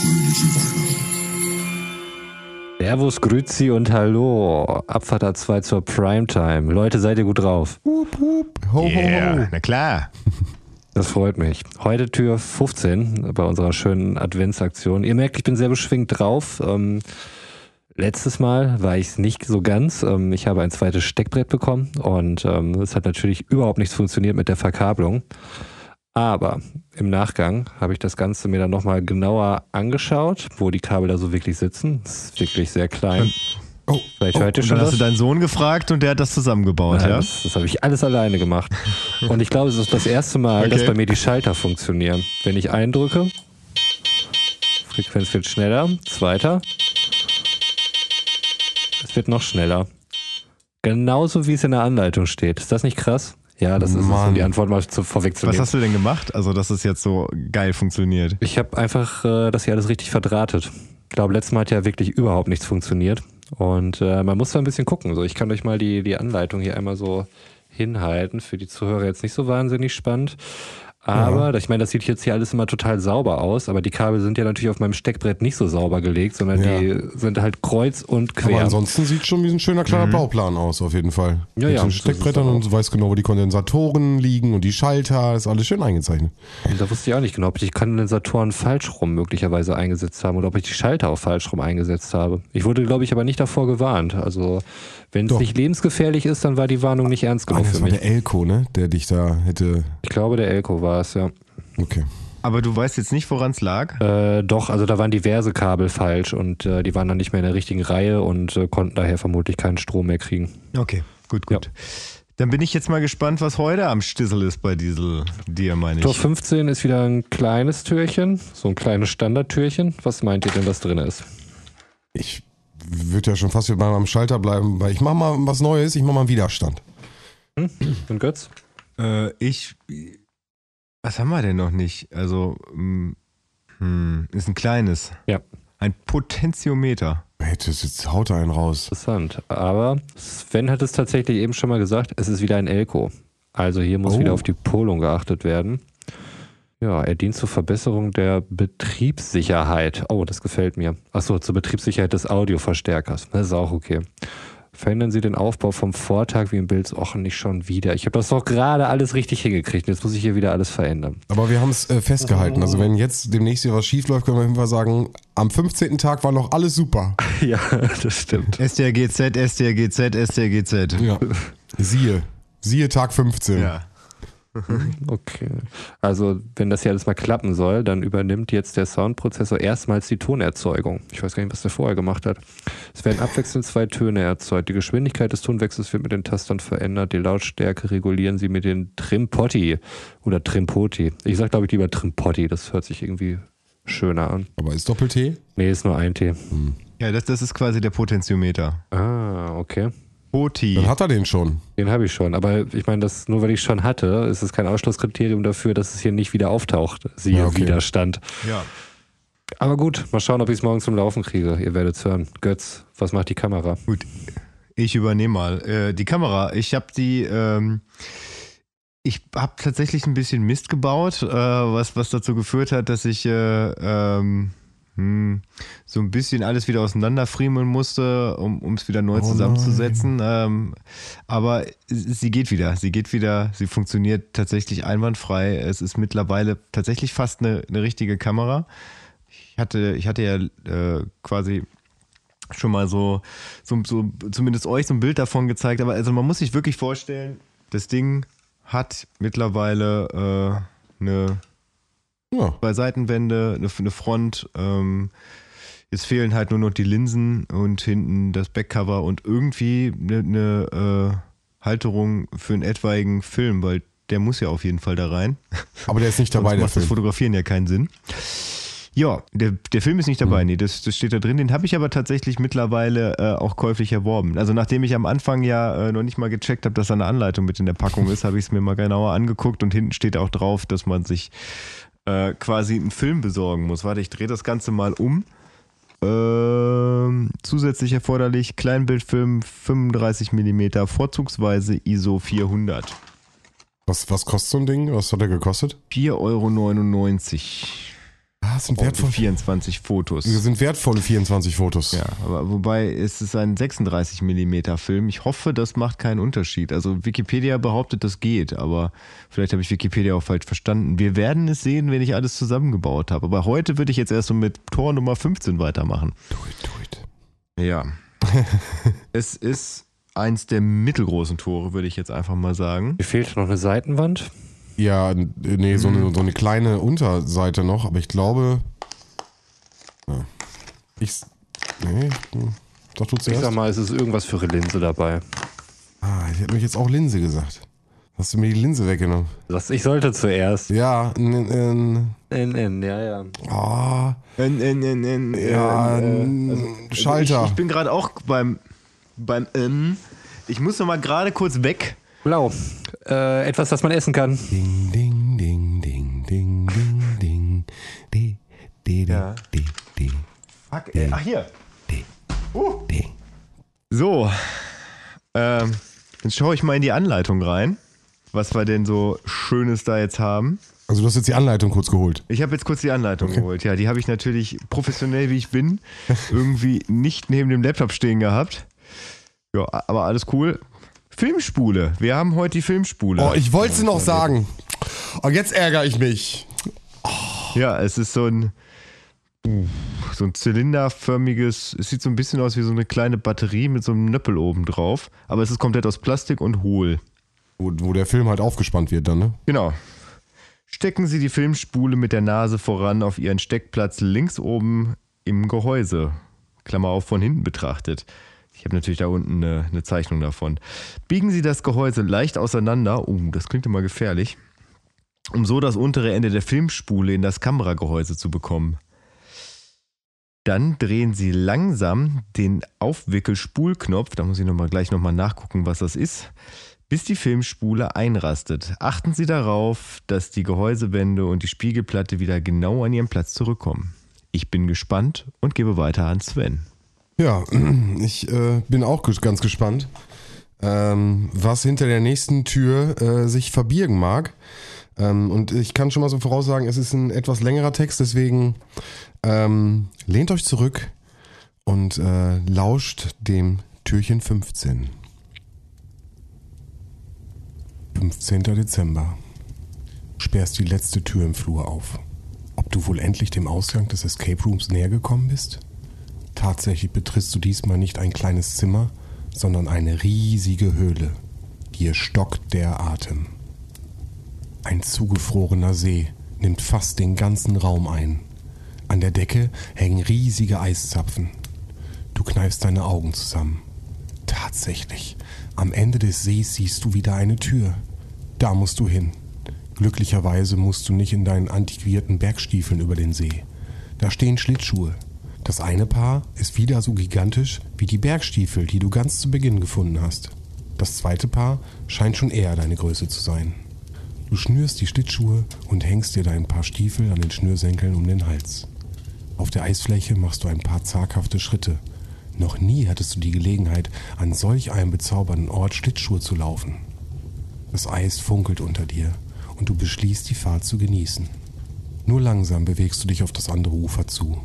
fröhliche Weihnachten. Servus, Grüzi und Hallo. Abfahrt A2 zur Primetime. Leute, seid ihr gut drauf? Hup, hup. Ho, Yeah, ho, ho. na klar. Das freut mich. Heute Tür 15 bei unserer schönen Adventsaktion. Ihr merkt, ich bin sehr beschwingt drauf. Ähm, letztes Mal war ich es nicht so ganz. Ähm, ich habe ein zweites Steckbrett bekommen und ähm, es hat natürlich überhaupt nichts funktioniert mit der Verkabelung. Aber im Nachgang habe ich das Ganze mir dann nochmal genauer angeschaut, wo die Kabel da so wirklich sitzen. Das ist wirklich sehr klein. Oh, Vielleicht oh, hört ihr schon dann hast du deinen Sohn gefragt und der hat das zusammengebaut, Nein, ja? Das, das habe ich alles alleine gemacht. Und ich glaube, es ist das erste Mal, dass Okay. bei mir die Schalter funktionieren. Wenn ich eindrücke, Frequenz wird schneller. Zweiter. Es wird noch schneller. Genauso wie es in der Anleitung steht. Ist das nicht krass? Ja, das ist um die Antwort mal zu, Was vorwegzunehmen. hast du denn gemacht? Also, dass es jetzt so geil funktioniert. Ich habe einfach äh, das hier alles richtig verdrahtet. Ich glaube, letztes Mal hat ja wirklich überhaupt nichts funktioniert. Und äh, man muss da ein bisschen gucken. So, ich kann euch mal die, die Anleitung hier einmal so hinhalten. Für die Zuhörer jetzt nicht so wahnsinnig spannend. Aber, ich meine, das sieht jetzt hier alles immer total sauber aus, aber die Kabel sind ja natürlich auf meinem Steckbrett nicht so sauber gelegt, sondern Ja. die sind halt kreuz und Aber quer. ansonsten sieht schon wie ein schöner kleiner Bauplan aus, auf jeden Fall. Mhm. Ja, Mit ja, den Steckbrettern und du weißt genau, wo die Kondensatoren liegen und die Schalter, ist alles schön eingezeichnet. Und da wusste ich auch nicht genau, ob ich die Kondensatoren falsch rum möglicherweise eingesetzt habe oder ob ich die Schalter auch falsch rum eingesetzt habe. Ich wurde, glaube ich, aber nicht davor gewarnt. Also, wenn es nicht lebensgefährlich ist, dann war die Warnung nicht ernst genug das für war mich. der Elko, ne? Der dich da hätte. Ich glaube, der Elko war es, ja. Okay. Aber du weißt jetzt nicht, woran es lag? Äh, doch, also da waren diverse Kabel falsch und äh, die waren dann nicht mehr in der richtigen Reihe und äh, konnten daher vermutlich keinen Strom mehr kriegen. Okay, gut, gut. Dann bin ich jetzt mal gespannt, was heute am Stissel ist bei Diesel dir, meine Tor ich. 15 ist wieder ein kleines Türchen, so ein kleines Standardtürchen. Was meint ihr denn, was drin ist? Ich würde ja schon fast wieder bei meinem Schalter bleiben, weil ich mache mal was Neues, ich mache mal einen Widerstand. Und Götz? Äh, ich. Was haben wir denn noch nicht? Also, mm, hm, ist ein kleines. Ja. Ein Potentiometer. Hey, das jetzt haut er einen raus. Interessant. Aber Sven hat es tatsächlich eben schon mal gesagt, es ist wieder ein Elko. Also hier muss Oh. wieder auf die Polung geachtet werden. Ja, er dient zur Verbesserung der Betriebssicherheit. Oh, das gefällt mir. Achso, zur Betriebssicherheit des Audioverstärkers. Das ist auch okay. Verändern Sie den Aufbau vom Vortag wie im Bild. Och, nicht schon wieder. Ich habe das doch gerade alles richtig hingekriegt. Jetzt muss ich hier wieder alles verändern. Aber wir haben es äh, festgehalten. Also wenn jetzt demnächst hier was schief läuft, können wir auf jeden Fall sagen, am 15. Tag war noch alles super. ja, das stimmt. STRGZ, STRGZ, STRGZ. Ja. Siehe. Siehe Tag 15. Ja. Okay. Also, wenn das hier alles mal klappen soll, dann übernimmt jetzt der Soundprozessor erstmals die Tonerzeugung. Ich weiß gar nicht, was der vorher gemacht hat. Es werden abwechselnd zwei Töne erzeugt. Die Geschwindigkeit des Tonwechsels wird mit den Tastern verändert. Die Lautstärke regulieren sie mit den Trimpotti oder Trimpoti. Ich sag, glaube ich, lieber Trimpotti. Das hört sich irgendwie schöner an. Aber ist Doppel-T? Nee, ist nur ein T. Ja, das, das ist quasi der Potentiometer. Ah, okay. Poti. Dann hat er den schon. Den habe ich schon. Aber ich meine, das nur weil ich schon hatte, ist es kein Ausschlusskriterium dafür, dass es hier nicht wieder auftaucht. Siehe Ja, okay. Widerstand. Ja. Aber gut, mal schauen, ob ich es morgen zum Laufen kriege. Ihr werdet es hören. Götz, was macht die Kamera? Gut, ich übernehme mal. Äh, die Kamera, ich habe die, ähm, ich habe tatsächlich ein bisschen Mist gebaut, äh, was, was dazu geführt hat, dass ich äh, ähm, hm, so ein bisschen alles wieder auseinanderfriemeln musste, um es wieder neu Oh zusammenzusetzen. Ähm, aber sie geht wieder, sie geht wieder, sie funktioniert tatsächlich einwandfrei. Es ist mittlerweile tatsächlich fast eine, eine richtige Kamera. Ich hatte, ich hatte ja äh, quasi schon mal so, so, so, zumindest euch so ein Bild davon gezeigt. Aber also man muss sich wirklich vorstellen, das Ding hat mittlerweile äh, eine Ja. zwei Seitenwände, eine, eine Front. Ähm, jetzt fehlen halt nur noch die Linsen und hinten das Backcover und irgendwie eine, eine äh, Halterung für einen etwaigen Film, weil der muss ja auf jeden Fall da rein. Aber der ist nicht dabei, der macht das Film. Fotografieren ja keinen Sinn. Ja, der, der Film ist nicht Mhm. dabei, nee, das, das steht da drin. Den habe ich aber tatsächlich mittlerweile äh, auch käuflich erworben. Also nachdem ich am Anfang ja äh, noch nicht mal gecheckt habe, dass da eine Anleitung mit in der Packung ist, habe ich es mir mal genauer angeguckt und hinten steht auch drauf, dass man sich äh, quasi einen Film besorgen muss. Warte, ich drehe das Ganze mal um. Ähm, zusätzlich erforderlich Kleinbildfilm 35 mm, vorzugsweise ISO 400. Was, was kostet so ein Ding? Was hat der gekostet? 4,99 Euro. Ja, es sind Und wertvoll. 24 Fotos. Das sind wertvolle 24 Fotos. Ja, aber wobei es ist ein 36 Millimeter Film. Ich hoffe, das macht keinen Unterschied. Also Wikipedia behauptet, das geht, aber vielleicht habe ich Wikipedia auch falsch verstanden. Wir werden es sehen, wenn ich alles zusammengebaut habe. Aber heute würde ich jetzt erst so mit Tor Nummer 15 weitermachen. Do it, do it. Ja. es ist eins der mittelgroßen Tore, würde ich jetzt einfach mal sagen. Mir fehlt noch eine Seitenwand. Ja, nee, so eine, so eine kleine Unterseite noch, aber ich glaube. Ja. Ich. Nee, hm. du Ich zuerst. sag mal, es ist irgendwas für eine Linse dabei. Ah, ich hätte mich jetzt auch Linse gesagt. Hast du mir die Linse weggenommen? Das, ich sollte zuerst. Ja, n, n, N, N, ja, ja. ah, N, N, N, N, ja, äh, n, also Schalter. Ich, ich bin gerade auch beim, beim N. Ich muss noch mal gerade kurz weg. Blau. Äh, etwas, das man essen kann. ding, ding, ding, ding, ding, ding, ding. De, de, de, Ja. de, de, Fuck, äh, ach hier. de, Uh. de. So, ähm, jetzt schaue ich mal in die Anleitung rein, was wir denn so Schönes da jetzt haben. Also du hast jetzt die Anleitung kurz geholt. Ich habe jetzt kurz die Anleitung geholt. Ja, die habe ich natürlich professionell, wie ich bin, irgendwie nicht neben dem Laptop stehen gehabt. Ja, aber alles cool. Filmspule. Wir haben heute die Filmspule. Oh, ich wollte es noch sagen. Oh, jetzt ärgere ich mich. Ja, es ist so ein so ein zylinderförmiges, es sieht so ein bisschen aus wie so eine kleine Batterie mit so einem Nöppel oben drauf, aber es ist komplett aus Plastik und hohl. Wo, wo der Film halt aufgespannt wird dann, ne? Genau. Stecken Sie die Filmspule mit der Nase voran auf Ihren Steckplatz links oben im Gehäuse. Klammer auf von hinten betrachtet. Ich habe natürlich da unten eine, eine Zeichnung davon. Biegen Sie das Gehäuse leicht auseinander. Oh, das klingt immer gefährlich. Um so das untere Ende der Filmspule in das Kameragehäuse zu bekommen. Dann drehen Sie langsam den Aufwickelspulknopf. Da muss ich noch gleich nochmal nachgucken, was das ist bis die Filmspule einrastet. Achten Sie darauf, dass die Gehäusewände und die Spiegelplatte wieder genau an ihren Platz zurückkommen. Ich bin gespannt und gebe weiter an Sven. Ja, ich äh, bin auch ganz gespannt, ähm, was hinter der nächsten Tür äh, sich verbirgen mag. Ähm, und ich kann schon mal so voraussagen, es ist ein etwas längerer Text, deswegen ähm, lehnt euch zurück und äh, lauscht dem Türchen 15. 15. Dezember. Sperrst die letzte Tür im Flur auf. Ob du wohl endlich dem Ausgang des Escape Rooms näher gekommen bist? Tatsächlich betrittst du diesmal nicht ein kleines Zimmer, sondern eine riesige Höhle. Dir stockt der Atem. Ein zugefrorener See nimmt fast den ganzen Raum ein. An der Decke hängen riesige Eiszapfen. Du kneifst deine Augen zusammen. Tatsächlich, am Ende des Sees siehst du wieder eine Tür. Da musst du hin. Glücklicherweise musst du nicht in deinen antiquierten Bergstiefeln über den See. Da stehen Schlittschuhe. Das eine Paar ist wieder so gigantisch wie die Bergstiefel, die du ganz zu Beginn gefunden hast. Das zweite Paar scheint schon eher deine Größe zu sein. Du schnürst die Schlittschuhe und hängst dir dein Paar Stiefel an den Schnürsenkeln um den Hals. Auf der Eisfläche machst du ein paar zaghafte Schritte. Noch nie hattest du die Gelegenheit, an solch einem bezaubernden Ort Schlittschuhe zu laufen. Das Eis funkelt unter dir und du beschließt, die Fahrt zu genießen. Nur langsam bewegst du dich auf das andere Ufer zu.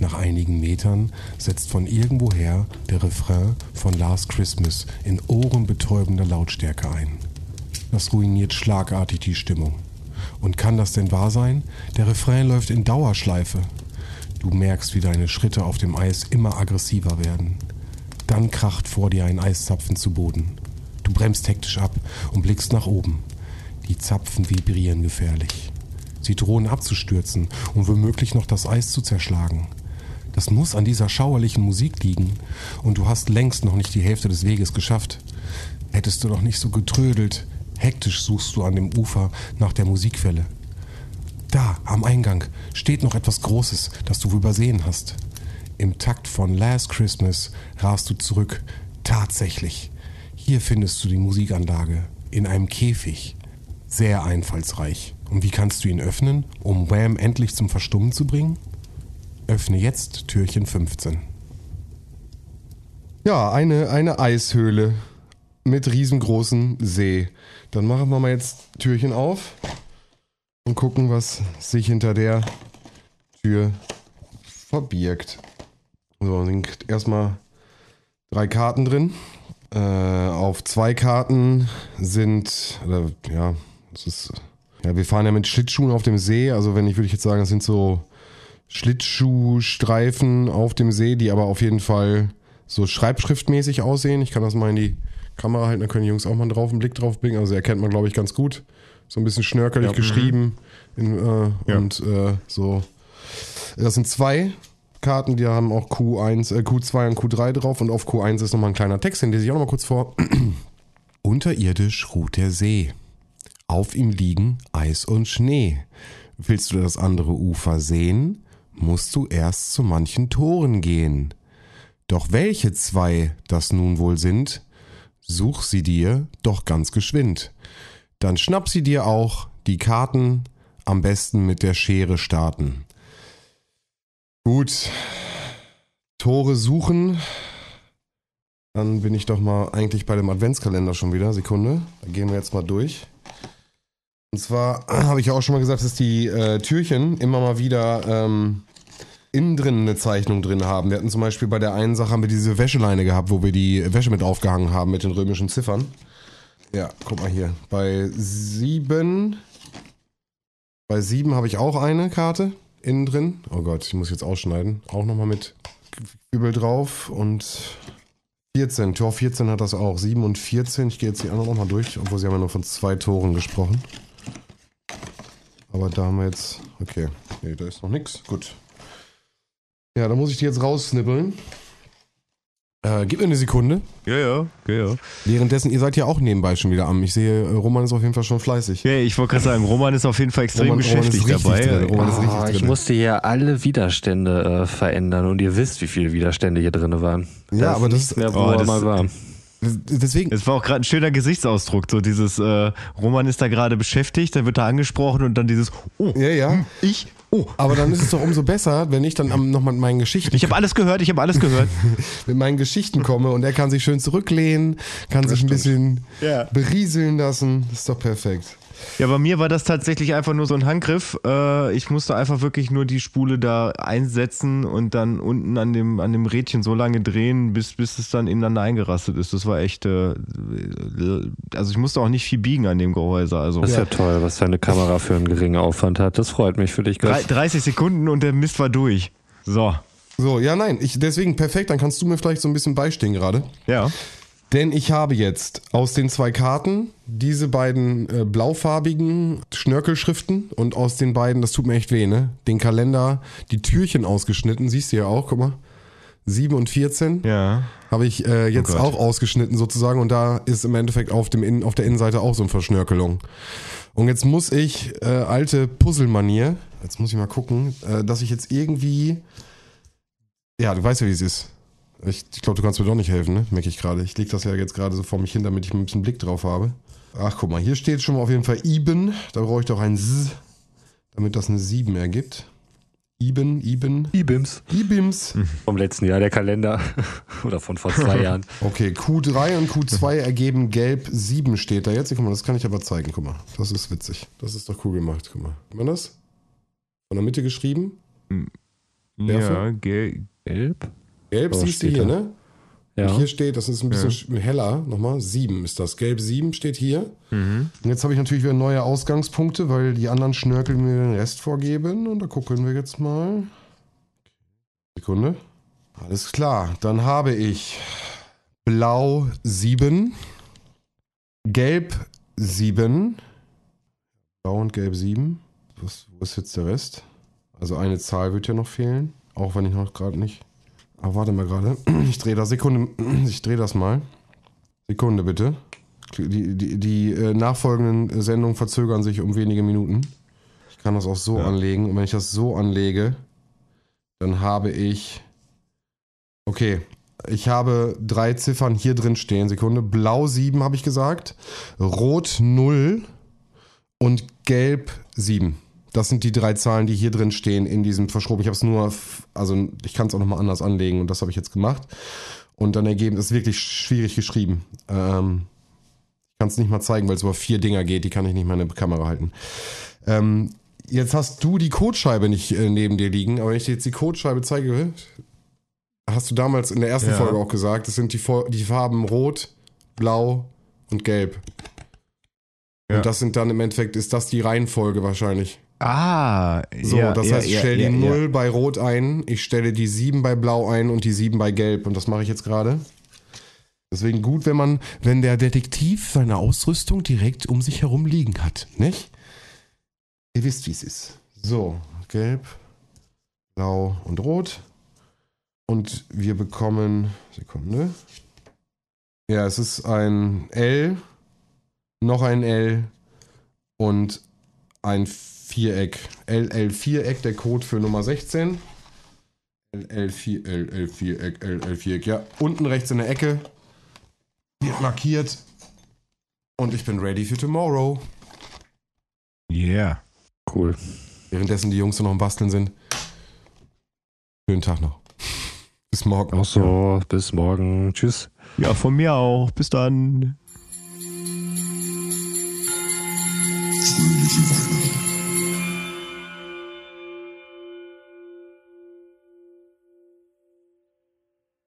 Nach einigen Metern setzt von irgendwoher der Refrain von Last Christmas in ohrenbetäubender Lautstärke ein. Das ruiniert schlagartig die Stimmung. Und kann das denn wahr sein? Der Refrain läuft in Dauerschleife. Du merkst, wie deine Schritte auf dem Eis immer aggressiver werden. Dann kracht vor dir ein Eiszapfen zu Boden. Du bremst hektisch ab und blickst nach oben. Die Zapfen vibrieren gefährlich. Sie drohen abzustürzen und womöglich noch das Eis zu zerschlagen. Das muss an dieser schauerlichen Musik liegen und du hast längst noch nicht die Hälfte des Weges geschafft. Hättest du doch nicht so getrödelt. Hektisch suchst du an dem Ufer nach der Musikquelle. Da, am Eingang, steht noch etwas Großes, das du übersehen hast. Im Takt von Last Christmas rast du zurück. Tatsächlich. Hier findest du die Musikanlage. In einem Käfig. Sehr einfallsreich. Und wie kannst du ihn öffnen, um Wham endlich zum Verstummen zu bringen? Öffne jetzt Türchen 15. Ja, eine, eine Eishöhle mit riesengroßem See. Dann machen wir mal jetzt Türchen auf und gucken, was sich hinter der Tür verbirgt. So, sind erstmal drei Karten drin. Äh, auf zwei Karten sind, oder, ja, das ist, ja, wir fahren ja mit Schlittschuhen auf dem See. Also wenn ich, würde ich jetzt sagen, das sind so Schlittschuhstreifen auf dem See, die aber auf jeden Fall so schreibschriftmäßig aussehen. Ich kann das mal in die Kamera halten, dann können die Jungs auch mal drauf einen Blick drauf bringen. Also erkennt man, glaube ich, ganz gut. So ein bisschen schnörkelig Ja. geschrieben. In, äh, Ja. Und äh, so. Das sind zwei Karten, die haben auch Q1, äh, Q2 und Q3 drauf. Und auf Q1 ist nochmal ein kleiner Text, den lese ich auch nochmal kurz vor. Unterirdisch ruht der See. Auf ihm liegen Eis und Schnee. Willst du das andere Ufer sehen, musst du erst zu manchen Toren gehen. Doch welche zwei das nun wohl sind, such sie dir doch ganz geschwind. Dann schnapp sie dir auch die Karten, am besten mit der Schere starten. Gut. Tore suchen. Dann bin ich doch mal eigentlich bei dem Adventskalender schon wieder. Sekunde. Da gehen wir jetzt mal durch. Und zwar habe ich ja auch schon mal gesagt, dass die äh, Türchen immer mal wieder ähm, innen drin eine Zeichnung drin haben. Wir hatten zum Beispiel bei der einen Sache haben wir diese Wäscheleine gehabt, wo wir die Wäsche mit aufgehangen haben mit den römischen Ziffern. Ja, guck mal hier. Bei sieben. Bei sieben habe ich auch eine Karte innen drin. Oh Gott, ich muss jetzt ausschneiden. Auch nochmal mit Übel drauf. Und 14. Tor 14 hat das auch. 7 und 14. Ich gehe jetzt die anderen nochmal durch, obwohl sie haben ja nur von zwei Toren gesprochen. Aber da haben wir jetzt. Okay. Nee, da ist noch nichts. Gut. Ja, da muss ich die jetzt raussnippeln. Äh, gib mir eine Sekunde. Ja, ja, ja, ja. Währenddessen, ihr seid ja auch nebenbei schon wieder am. Ich sehe, äh, Roman ist auf jeden Fall schon fleißig. Ja, ich wollte gerade sagen, Roman ist auf jeden Fall extrem Roman- Roman beschäftigt richtig dabei. drin. Roman ist richtig Ah, ich musste hier alle Widerstände äh, verändern und ihr wisst, wie viele Widerstände hier drin waren. Ja, aber das ist- mehr, wo oh, er das- mal war. Deswegen, Es war auch gerade ein schöner Gesichtsausdruck, so dieses äh, Roman ist da gerade beschäftigt, dann wird er angesprochen und dann dieses Oh, ja, ja. ich, oh. Aber dann ist es doch umso besser, wenn ich dann am- noch mal mit meinen Geschichten, Ich habe alles gehört, ich habe alles gehört. mit meinen Geschichten komme und er kann sich schön zurücklehnen, kann sich ein bisschen Ja. berieseln lassen. Das ist doch perfekt. Ja, bei mir war das tatsächlich einfach nur so ein Handgriff. Äh, ich musste einfach wirklich nur die Spule da einsetzen und dann unten an dem, an dem Rädchen so lange drehen, bis, bis es dann ineinander eingerastet ist. Das war echt, äh, also ich musste auch nicht viel biegen an dem Gehäuse. Also Das ist ja. toll, was deine Kamera für einen geringen Aufwand hat. Das freut mich für dich, Götz. 30 Sekunden und der Mist war durch. So, So, ja, nein, ich, deswegen perfekt, dann kannst du mir vielleicht so ein bisschen beistehen gerade. ja. Denn ich habe jetzt aus den zwei Karten diese beiden äh, blaufarbigen Schnörkelschriften und aus den beiden, das tut mir echt weh, ne? Den Kalender, die Türchen ausgeschnitten, siehst du ja auch, guck mal. 7 und 14 Ja. habe ich äh, jetzt Oh auch ausgeschnitten sozusagen und da ist im Endeffekt auf, dem Innen, auf der Innenseite auch so eine Verschnörkelung. Und jetzt muss ich, äh, alte Puzzlemanier, jetzt muss ich mal gucken, äh, dass ich jetzt irgendwie, ja, du weißt ja, wie es ist. Ich, ich glaube, du kannst mir doch nicht helfen, ne? Merke ich gerade. Ich lege das ja jetzt gerade so vor mich hin, damit ich ein bisschen Blick drauf habe. Ach, guck mal, hier steht schon mal auf jeden Fall Iben. Da brauche ich doch ein S, damit das eine 7 ergibt. Iben, Iben, Ibims. Ibims. Vom letzten Jahr, der Kalender. Oder von vor zwei Jahren. Okay, Q3 und Q2 ergeben gelb 7 steht da jetzt. Guck mal, das kann ich aber zeigen. Guck mal, das ist witzig. Das ist doch cool gemacht. Guck mal. Sieht man das? Von der Mitte geschrieben. Ja, Werfe? gel Gelb Gelb? Oh, siehst du hier, da. ne? Ja. Und hier steht, das ist ein bisschen sch- heller. Nochmal, 7 ist das. Gelb 7 steht hier. Mhm. Und jetzt habe ich natürlich wieder neue Ausgangspunkte, weil die anderen Schnörkel mir den Rest vorgeben. Und da gucken wir jetzt mal. Sekunde. Alles klar. Dann habe ich Blau 7, Gelb 7, Blau und Gelb 7. Was, wo ist jetzt der Rest? Also eine Zahl wird ja noch fehlen, auch wenn ich noch gerade nicht. Aber warte mal gerade. Ich drehe das Sekunde. Ich drehe das mal. Sekunde bitte. Die, die, die äh, nachfolgenden Sendungen verzögern sich um wenige Minuten. Ich kann das auch so Ja. anlegen. Und wenn ich das so anlege, dann habe ich. Okay. Ich habe drei Ziffern hier drin stehen. Sekunde. Blau 7 habe ich gesagt. Rot 0 und Gelb 7. Das sind die drei Zahlen, die hier drin stehen in diesem Verschroben. Ich habe es nur, also ich kann es auch nochmal anders anlegen und das habe ich jetzt gemacht. Und dann ergeben, das ist wirklich schwierig geschrieben. Ähm, ich kann es nicht mal zeigen, weil es über vier Dinger geht, die kann ich nicht mal in der Kamera halten. Ähm, jetzt hast du die Codescheibe nicht äh, neben dir liegen, aber wenn ich dir jetzt die Codescheibe zeige, hast du damals in der ersten Ja. Folge auch gesagt, das sind die, die Farben Rot, Blau und Gelb. Ja. Und das sind dann im Endeffekt, ist das die Reihenfolge wahrscheinlich. Ah, So, ja, das ja, heißt, ich stelle ja, die ja. 0 bei Rot ein, ich stelle die 7 bei Blau ein und die 7 bei Gelb. Und das mache ich jetzt gerade. Deswegen gut, wenn man, wenn der Detektiv seine Ausrüstung direkt um sich herum liegen hat, nicht? Ihr wisst, wie es ist. So, Gelb, Blau und Rot. Und wir bekommen, Sekunde. Ja, es ist ein L, noch ein L und ein Viereck. LL-Viereck, der Code für Nummer 16. LL4, LL-Viereck, LL-Viereck. Ja, unten rechts in der Ecke. Wird markiert. Und ich bin ready für tomorrow. Yeah. Cool. Währenddessen die Jungs noch am Basteln sind. Schönen Tag noch. Bis morgen. Auch so, bis morgen. Tschüss. Ja, von mir auch. Bis dann. Fröhliche Weihnachten.